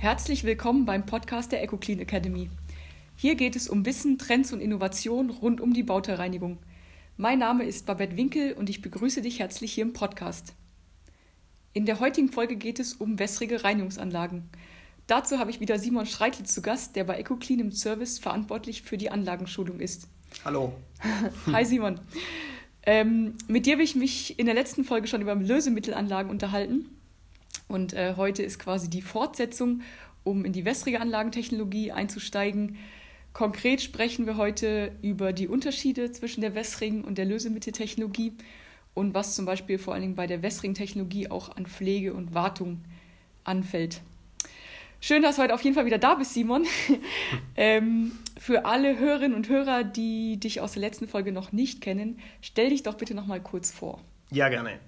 Herzlich willkommen beim Podcast der EcoClean Academy. Hier geht es um Wissen, Trends und Innovation rund um die Bauteilreinigung. Mein Name ist Babette Winkel und ich begrüße dich herzlich hier im Podcast. In der heutigen Folge geht es um wässrige Reinigungsanlagen. Dazu habe ich wieder Simon Schreitel zu Gast, der bei EcoClean im Service verantwortlich für die Anlagenschulung ist. Hallo. Hi Simon. Ähm, mit dir habe ich mich in der letzten Folge schon über Lösemittelanlagen unterhalten. Und äh, heute ist quasi die Fortsetzung, um in die wässrige Anlagentechnologie einzusteigen. Konkret sprechen wir heute über die Unterschiede zwischen der wässrigen und der Lösemitteltechnologie und was zum Beispiel vor allen Dingen bei der wässrigen Technologie auch an Pflege und Wartung anfällt. Schön, dass du heute auf jeden Fall wieder da bist, Simon. ähm, für alle Hörerinnen und Hörer, die dich aus der letzten Folge noch nicht kennen, stell dich doch bitte noch mal kurz vor. Ja, gerne.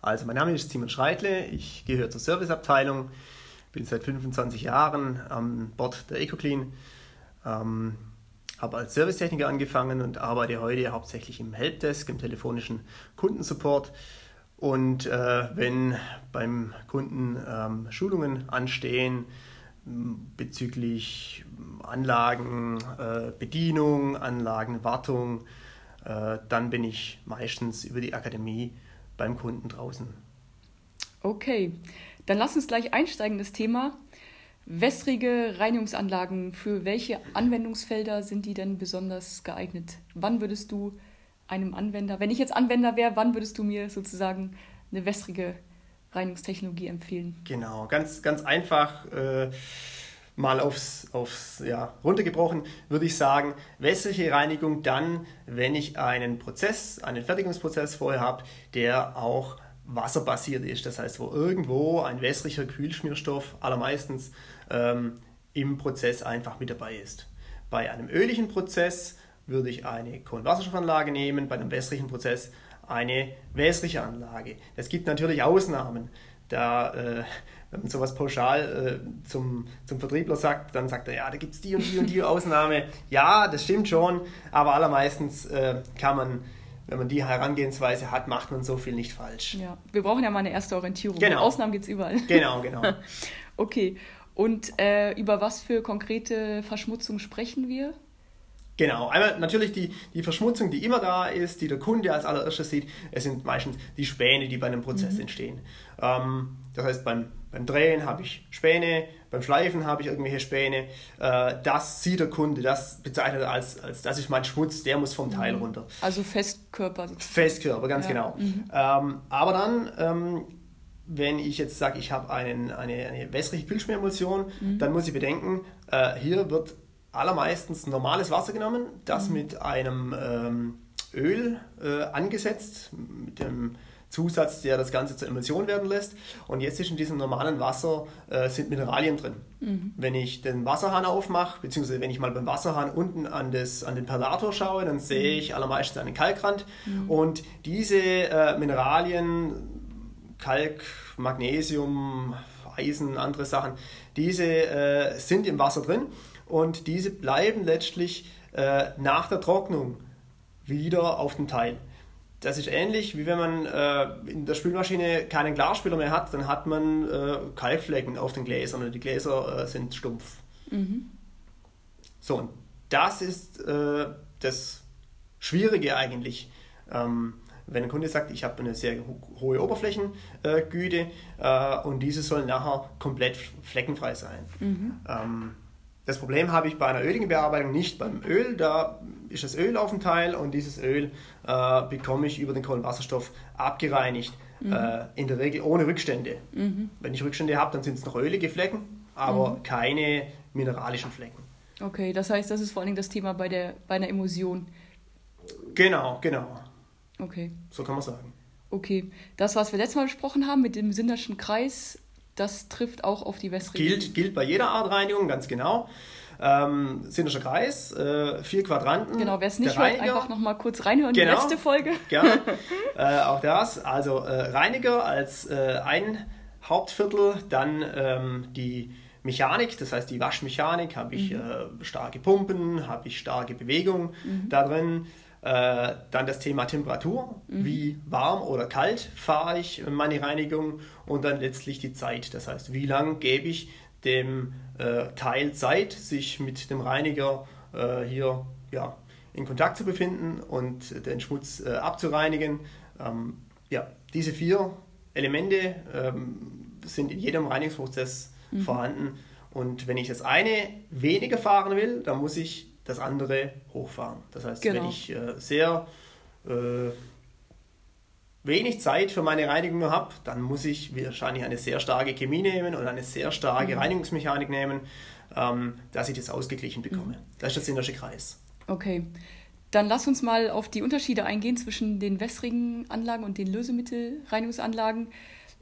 Also, mein Name ist Simon Schreitle, ich gehöre zur Serviceabteilung, bin seit 25 Jahren an Bord der EcoClean, ähm, habe als Servicetechniker angefangen und arbeite heute hauptsächlich im Helpdesk, im telefonischen Kundensupport. Und äh, wenn beim Kunden ähm, Schulungen anstehen, bezüglich Anlagen, äh, Bedienung, Anlagenwartung, äh, dann bin ich meistens über die Akademie beim Kunden draußen. Okay, dann lass uns gleich einsteigen in das Thema. Wässrige Reinigungsanlagen, für welche Anwendungsfelder sind die denn besonders geeignet? Wann würdest du einem Anwender, wenn ich jetzt Anwender wäre, wann würdest du mir sozusagen eine wässrige Reinigungstechnologie empfehlen? Genau, ganz, ganz einfach. Äh, mal aufs, aufs ja, runtergebrochen, würde ich sagen, wässrige Reinigung dann, wenn ich einen Prozess, einen Fertigungsprozess vorher habe, der auch wasserbasiert ist. Das heißt, wo irgendwo ein wässriger Kühlschmierstoff allermeistens ähm, im Prozess einfach mit dabei ist. Bei einem öligen Prozess würde ich eine Kohlenwasserstoffanlage nehmen, bei einem wässrigen Prozess eine wässrige Anlage. Es gibt natürlich Ausnahmen. Da, äh, wenn man sowas pauschal äh, zum, zum Vertriebler sagt, dann sagt er, ja, da gibt es die und die und die Ausnahme. Ja, das stimmt schon, aber allermeistens äh, kann man, wenn man die Herangehensweise hat, macht man so viel nicht falsch. Ja, wir brauchen ja mal eine erste Orientierung. Genau. Ausnahmen gibt es überall. Genau, genau. okay, und äh, über was für konkrete Verschmutzung sprechen wir? Genau, einmal natürlich die, die Verschmutzung, die immer da ist, die der Kunde als allererstes sieht, es sind meistens die Späne, die bei einem Prozess mhm. entstehen. Ähm, das heißt, beim, beim Drehen habe ich Späne, beim Schleifen habe ich irgendwelche Späne. Äh, das sieht der Kunde, das bezeichnet er als, als das ist mein Schmutz, der muss vom Teil mhm. runter. Also Festkörper. Festkörper, ganz ja. genau. Mhm. Ähm, aber dann ähm, wenn ich jetzt sage, ich habe einen, eine, eine wässrige Kühlschmieremulsion, mhm. dann muss ich bedenken, äh, hier wird allermeistens normales Wasser genommen, das mhm. mit einem ähm, Öl äh, angesetzt, mit dem Zusatz, der das Ganze zur Emulsion werden lässt. Und jetzt ist in diesem normalen Wasser äh, sind Mineralien drin. Mhm. Wenn ich den Wasserhahn aufmache, beziehungsweise wenn ich mal beim Wasserhahn unten an, das, an den Perlator schaue, dann sehe mhm. ich allermeistens einen Kalkrand. Mhm. Und diese äh, Mineralien, Kalk, Magnesium, Eisen, andere Sachen, diese äh, sind im Wasser drin und diese bleiben letztlich äh, nach der Trocknung wieder auf dem Teil. Das ist ähnlich wie wenn man äh, in der Spülmaschine keinen Glasspüler mehr hat, dann hat man äh, Kalkflecken auf den Gläsern und die Gläser äh, sind stumpf. Mhm. So, und das ist äh, das Schwierige eigentlich. Ähm, wenn ein Kunde sagt, ich habe eine sehr hohe Oberflächengüte äh, und diese soll nachher komplett fleckenfrei sein. Mhm. Ähm, das Problem habe ich bei einer öligen Bearbeitung nicht. Beim Öl, da ist das Öl auf dem Teil und dieses Öl äh, bekomme ich über den Kohlenwasserstoff abgereinigt. Mhm. Äh, in der Regel ohne Rückstände. Mhm. Wenn ich Rückstände habe, dann sind es noch ölige Flecken, aber mhm. keine mineralischen Flecken. Okay, das heißt, das ist vor allem das Thema bei, der, bei einer Emulsion. Genau, genau. Okay. So kann man sagen. Okay, das, was wir letztes Mal besprochen haben mit dem Sinderschen Kreis, das trifft auch auf die wässrige. Gilt, gilt bei jeder Art Reinigung, ganz genau. Ähm, Sinnischer Kreis, äh, vier Quadranten. Genau, wer es nicht hört, einfach nochmal kurz reinhören, genau, die letzte Folge. Gerne. äh, auch das, also äh, Reiniger als äh, ein Hauptviertel, dann ähm, die Mechanik, das heißt die Waschmechanik, habe ich mhm. Äh, starke Pumpen, habe ich starke Bewegung mhm. da drin. Äh, dann das Thema Temperatur, mhm. wie warm oder kalt fahre ich meine Reinigung und dann letztlich die Zeit. Das heißt, wie lange gebe ich dem äh, Teil Zeit, sich mit dem Reiniger äh, hier ja, in Kontakt zu befinden und den Schmutz äh, abzureinigen. Ähm, ja, diese vier Elemente ähm, sind in jedem Reinigungsprozess mhm. vorhanden. Und wenn ich das eine weniger fahren will, dann muss ich das andere hochfahren. Das heißt, genau. wenn ich äh, sehr äh, wenig Zeit für meine Reinigung nur habe, dann muss ich wahrscheinlich eine sehr starke Chemie nehmen und eine sehr starke mhm. Reinigungsmechanik nehmen, ähm, dass ich das ausgeglichen bekomme. Mhm. Das ist der Sinnersche Kreis. Okay. Dann lass uns mal auf die Unterschiede eingehen zwischen den wässrigen Anlagen und den Lösemittelreinigungsanlagen.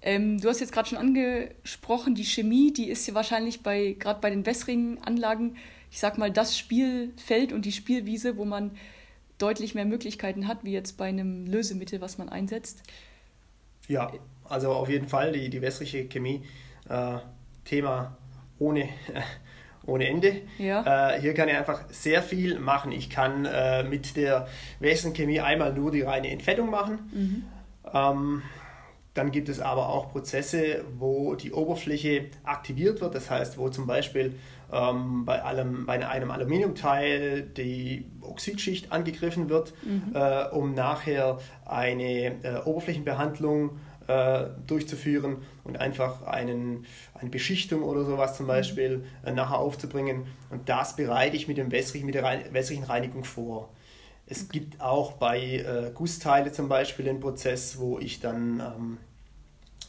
Ähm, du hast jetzt gerade schon angesprochen, die Chemie, die ist ja wahrscheinlich bei gerade bei den wässrigen Anlagen, ich sag mal, das Spielfeld und die Spielwiese, wo man deutlich mehr Möglichkeiten hat, wie jetzt bei einem Lösemittel, was man einsetzt. Ja, also auf jeden Fall die, die wässrige Chemie, äh, Thema ohne, ohne Ende. Ja. Äh, hier kann ich einfach sehr viel machen. Ich kann äh, mit der wässrigen Chemie einmal nur die reine Entfettung machen. Mhm. Ähm, dann gibt es aber auch Prozesse, wo die Oberfläche aktiviert wird. Das heißt, wo zum Beispiel ähm, bei, allem, bei einem Aluminiumteil die Oxidschicht angegriffen wird, mhm. äh, um nachher eine äh, Oberflächenbehandlung äh, durchzuführen und einfach einen, eine Beschichtung oder sowas zum mhm. Beispiel äh, nachher aufzubringen. Und das bereite ich mit, dem wässrigen, mit der wässrigen Reinigung vor. Es gibt auch bei äh, Gussteile zum Beispiel den Prozess, wo ich dann ähm,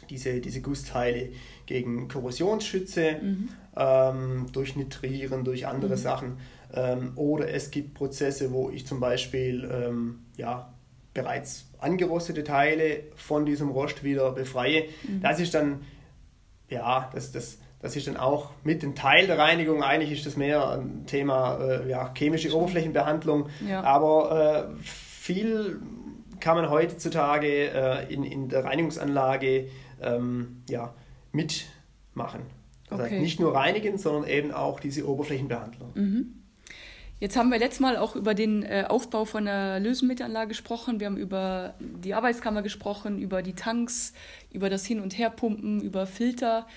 diese, diese Gussteile gegen Korrosion schütze, mhm. ähm, durch Nitrieren, durch andere mhm. Sachen. Ähm, oder es gibt Prozesse, wo ich zum Beispiel ähm, ja, bereits angerostete Teile von diesem Rost wieder befreie. Mhm. Das ist dann, ja, das, das, das ist dann auch mit dem Teil der Reinigung, eigentlich ist das mehr ein Thema äh, ja, chemische Oberflächenbehandlung, ja. aber äh, viel kann man heutzutage äh, in, in der Reinigungsanlage ähm, ja, mitmachen. Das okay. heißt nicht nur reinigen, sondern eben auch diese Oberflächenbehandlung. Mhm. Jetzt haben wir letztes Mal auch über den äh, Aufbau von der Lösemittelanlage gesprochen. Wir haben über die Arbeitskammer gesprochen, über die Tanks, über das Hin- und Herpumpen, über Filter.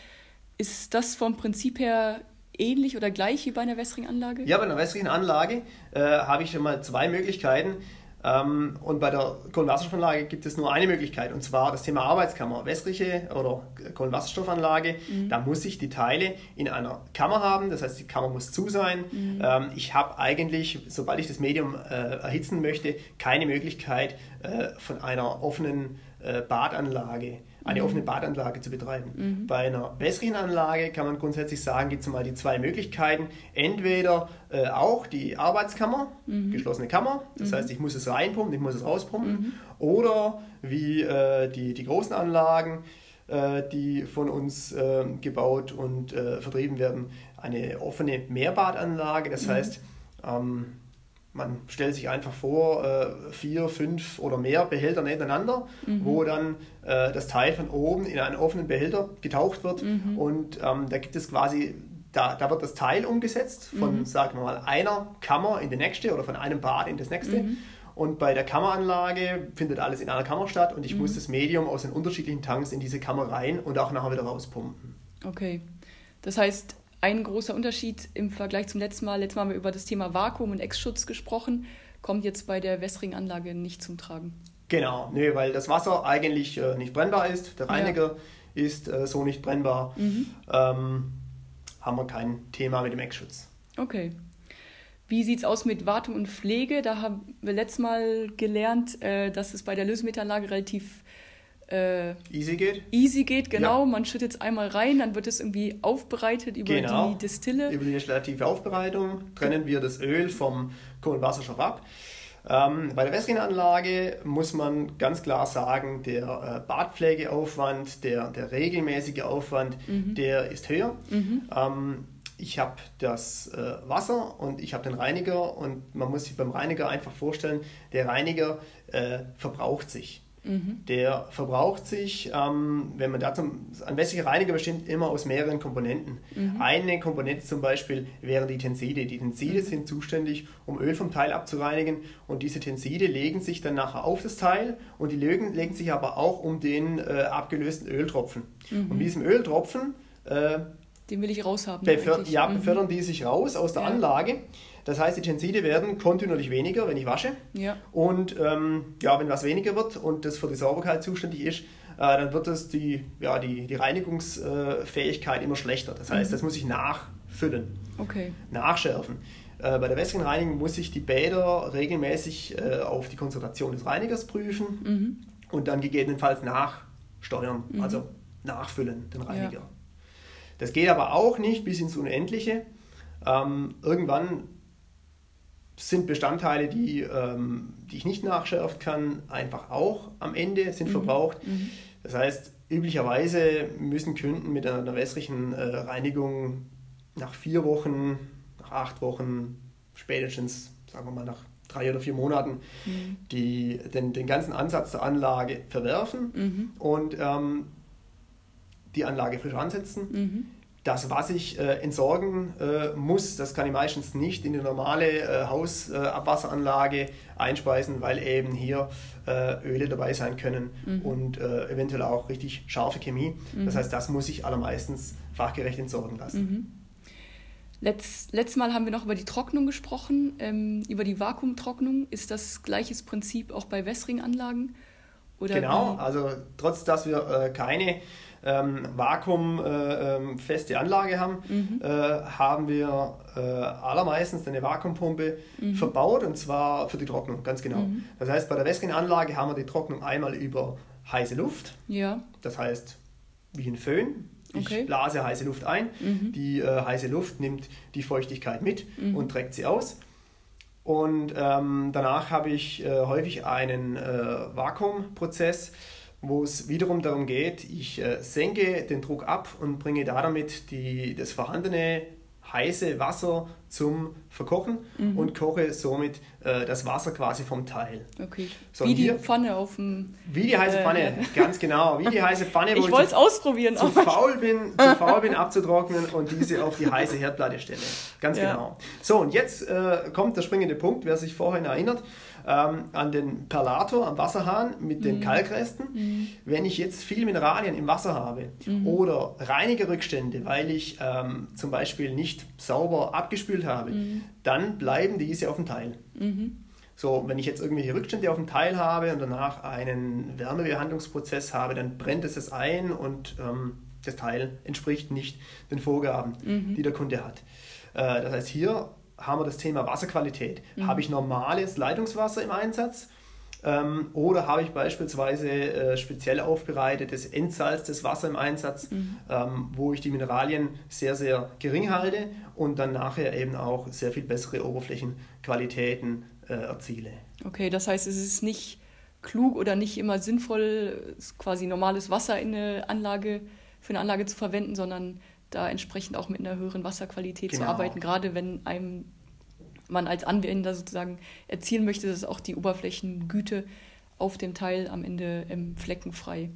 Ist das vom Prinzip her ähnlich oder gleich wie bei einer wässrigen Anlage? Ja, bei einer wässrigen Anlage äh, habe ich schon mal zwei Möglichkeiten. Ähm, und bei der Kohlenwasserstoffanlage gibt es nur eine Möglichkeit, und zwar das Thema Arbeitskammer. Wässrige oder Kohlenwasserstoffanlage, mhm. da muss ich die Teile in einer Kammer haben, das heißt, die Kammer muss zu sein. Mhm. Ähm, ich habe eigentlich, sobald ich das Medium äh, erhitzen möchte, keine Möglichkeit äh, von einer offenen äh, Badanlage eine mhm. offene Badanlage zu betreiben. Mhm. Bei einer wässrigen Anlage kann man grundsätzlich sagen, gibt es mal die zwei Möglichkeiten. Entweder äh, auch die Arbeitskammer, mhm. geschlossene Kammer, das mhm. heißt, ich muss es reinpumpen, ich muss es rauspumpen, mhm. oder wie äh, die, die großen Anlagen, äh, die von uns ähm, gebaut und äh, vertrieben werden, eine offene Mehrbadanlage, das mhm. heißt, ähm, man stellt sich einfach vor, äh, vier, fünf oder mehr Behälter nebeneinander, mhm. wo dann äh, das Teil von oben in einen offenen Behälter getaucht wird. Mhm. Und ähm, da gibt es quasi, da, da wird das Teil umgesetzt von, mhm. sagen wir mal, einer Kammer in die nächste oder von einem Bad in das nächste. Mhm. Und bei der Kammeranlage findet alles in einer Kammer statt und ich muss mhm. das Medium aus den unterschiedlichen Tanks in diese Kammer rein und auch nachher wieder rauspumpen. Okay. Das heißt, ein großer Unterschied im Vergleich zum letzten Mal. Letztes Mal haben wir über das Thema Vakuum und Ex-Schutz gesprochen. Kommt jetzt bei der wässrigen Anlage nicht zum Tragen. Genau, nee, weil das Wasser eigentlich äh, nicht brennbar ist. Der Reiniger ja. ist äh, so nicht brennbar. Mhm. Ähm, haben wir kein Thema mit dem Ex-Schutz. Okay. Wie sieht es aus mit Wartung und Pflege? Da haben wir letztes Mal gelernt, äh, dass es bei der Lösemittelanlage relativ äh, easy geht. Easy geht, genau. Ja. Man schüttet es einmal rein, dann wird es irgendwie aufbereitet über genau. die Distille. Über die destillative Aufbereitung trennen wir das Öl vom Kohlenwasserstoff ab. Ähm, bei der Wässringanlage muss man ganz klar sagen, der äh, Badpflegeaufwand, der, der regelmäßige Aufwand, mhm. der ist höher. Mhm. Ähm, ich habe das äh, Wasser und ich habe den Reiniger und man muss sich beim Reiniger einfach vorstellen, der Reiniger äh, verbraucht sich. Mhm. Der verbraucht sich, ähm, wenn man dazu, ein wässriger Reiniger besteht immer aus mehreren Komponenten. Mhm. Eine Komponente zum Beispiel wären die Tenside. Die Tenside mhm. sind zuständig, um Öl vom Teil abzureinigen und diese Tenside legen sich dann nachher auf das Teil und die legen, legen sich aber auch um den äh, abgelösten Öltropfen. Und mit diesem Öltropfen äh, Den will ich raushaben. Beför ja, mhm. befördern die sich raus aus der ja. Anlage. Das heißt, die Tenside werden kontinuierlich weniger, wenn ich wasche. Ja. Und ähm, ja, wenn was weniger wird und das für die Sauberkeit zuständig ist, äh, dann wird das die, ja, die, die Reinigungsfähigkeit immer schlechter. Das heißt, mhm. das muss ich nachfüllen, okay. nachschärfen. Äh, bei der wässrigen Reinigung muss ich die Bäder regelmäßig äh, auf die Konzentration des Reinigers prüfen mhm. und dann gegebenenfalls nachsteuern, mhm. also nachfüllen, den Reiniger. Ja. Das geht aber auch nicht bis ins Unendliche. Ähm, irgendwann sind Bestandteile, die, ähm, die ich nicht nachschärfen kann, einfach auch am Ende, sind mhm. verbraucht. Mhm. Das heißt, üblicherweise müssen Kunden mit einer, wässrigen äh, Reinigung nach vier Wochen, nach acht Wochen, spätestens, sagen wir mal, nach drei oder vier Monaten mhm. die, den, den ganzen Ansatz der Anlage verwerfen mhm. und ähm, die Anlage frisch ansetzen. Das, was ich äh, entsorgen äh, muss, das kann ich meistens nicht in die normale äh, Hausabwasseranlage äh, einspeisen, weil eben hier äh, Öle dabei sein können mhm. und äh, eventuell auch richtig scharfe Chemie. Mhm. Das heißt, das muss ich allermeistens fachgerecht entsorgen lassen. Mhm. Letzt, letztes Mal haben wir noch über die Trocknung gesprochen, ähm, über die Vakuumtrocknung. Ist das gleiches Prinzip auch bei Wässringanlagen? genau, wie? also trotz dass wir keine ähm, vakuumfeste äh, ähm, Anlage haben, mhm. äh, haben wir äh, allermeistens eine Vakuumpumpe mhm. verbaut und zwar für die Trocknung, ganz genau. Mhm. Das heißt, bei der Wässring-Anlage haben wir die Trocknung einmal über heiße Luft. Ja. Das heißt, wie ein Föhn. Ich okay. blase heiße Luft ein. Mhm. Die äh, heiße Luft nimmt die Feuchtigkeit mit mhm. und trägt sie aus. Und ähm, danach habe ich äh, häufig einen äh, Vakuumprozess, wo es wiederum darum geht, ich äh, senke den Druck ab und bringe damit die, das vorhandene heiße Wasser zum Verkochen mhm. und koche somit äh, das Wasser quasi vom Teil. Okay. So, wie die Pfanne auf dem. Wie die heiße Pfanne, äh, ganz genau. Wie die heiße Pfanne, wo ich, ich wollte es ausprobieren. Zu faul, bin, zu faul bin abzutrocknen und diese auf die heiße Herdplatte stelle. Ganz ja. genau. So, und jetzt äh, kommt der springende Punkt, wer sich vorhin erinnert ähm, an den Perlator am Wasserhahn mit den mhm. Kalkresten. Mhm. Wenn ich jetzt viel Mineralien im Wasser habe mhm. oder Reinigerrückstände, weil ich ähm, zum Beispiel nicht sauber abgespült habe, mhm. dann bleiben diese auf dem Teil. Mhm. So, wenn ich jetzt irgendwelche Rückstände auf dem Teil habe und danach einen Wärmebehandlungsprozess habe, dann brennt es das ein und ähm, das Teil entspricht nicht den Vorgaben, mhm. die der Kunde hat. Äh, das heißt, hier haben wir das Thema Wasserqualität. Mhm. Habe ich normales Leitungswasser im Einsatz? Ähm, oder habe ich beispielsweise äh, speziell aufbereitetes entsalztes Wasser im Einsatz, mhm. ähm, wo ich die Mineralien sehr, sehr gering halte und dann nachher eben auch sehr viel bessere Oberflächenqualitäten äh, erziele. Okay, das heißt, es ist nicht klug oder nicht immer sinnvoll, quasi normales Wasser in eine Anlage, für eine Anlage zu verwenden, sondern da entsprechend auch mit einer höheren Wasserqualität genau. zu arbeiten, gerade wenn einem man als Anwender sozusagen erzielen möchte, dass auch die Oberflächengüte auf dem Teil am Ende ähm, fleckenfrei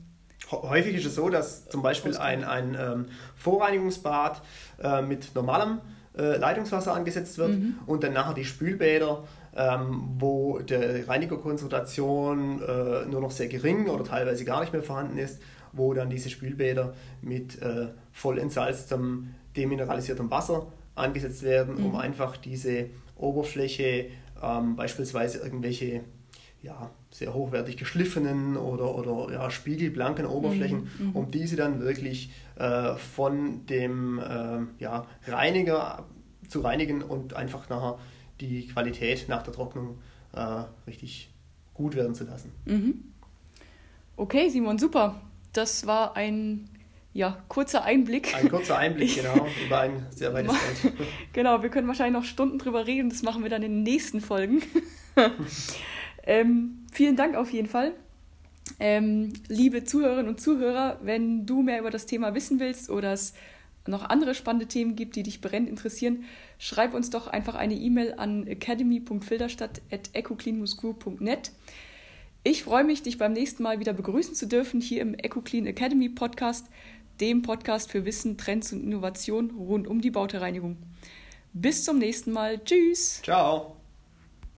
Häufig ist es so, dass zum Beispiel ein, ein ähm, Vorreinigungsbad äh, mit normalem äh, Leitungswasser angesetzt wird mhm. und dann nachher die Spülbäder, ähm, wo die Reinigerkonzentration äh, nur noch sehr gering oder teilweise gar nicht mehr vorhanden ist wo dann diese Spülbäder mit äh, voll entsalztem, demineralisiertem Wasser angesetzt werden, mhm. um einfach diese Oberfläche, ähm, beispielsweise irgendwelche ja, sehr hochwertig geschliffenen oder, oder ja, spiegelblanken Oberflächen, mhm. mhm. um diese dann wirklich äh, von dem äh, ja, Reiniger zu reinigen und einfach nachher die Qualität nach der Trocknung äh, richtig gut werden zu lassen. Mhm. Okay, Simon, super das war ein ja, kurzer Einblick. Ein kurzer Einblick, genau, über ein sehr weites Feld. genau, wir können wahrscheinlich noch Stunden drüber reden, das machen wir dann in den nächsten Folgen. ähm, vielen Dank auf jeden Fall. Ähm, liebe Zuhörerinnen und Zuhörer, wenn du mehr über das Thema wissen willst oder es noch andere spannende Themen gibt, die dich brennend interessieren, schreib uns doch einfach eine E-Mail an academy.filderstadt.ecocleanmusgroup.net. Ich freue mich, dich beim nächsten Mal wieder begrüßen zu dürfen hier im EcoClean Academy Podcast, dem Podcast für Wissen, Trends und Innovation rund um die Bautereinigung. Bis zum nächsten Mal. Tschüss. Ciao.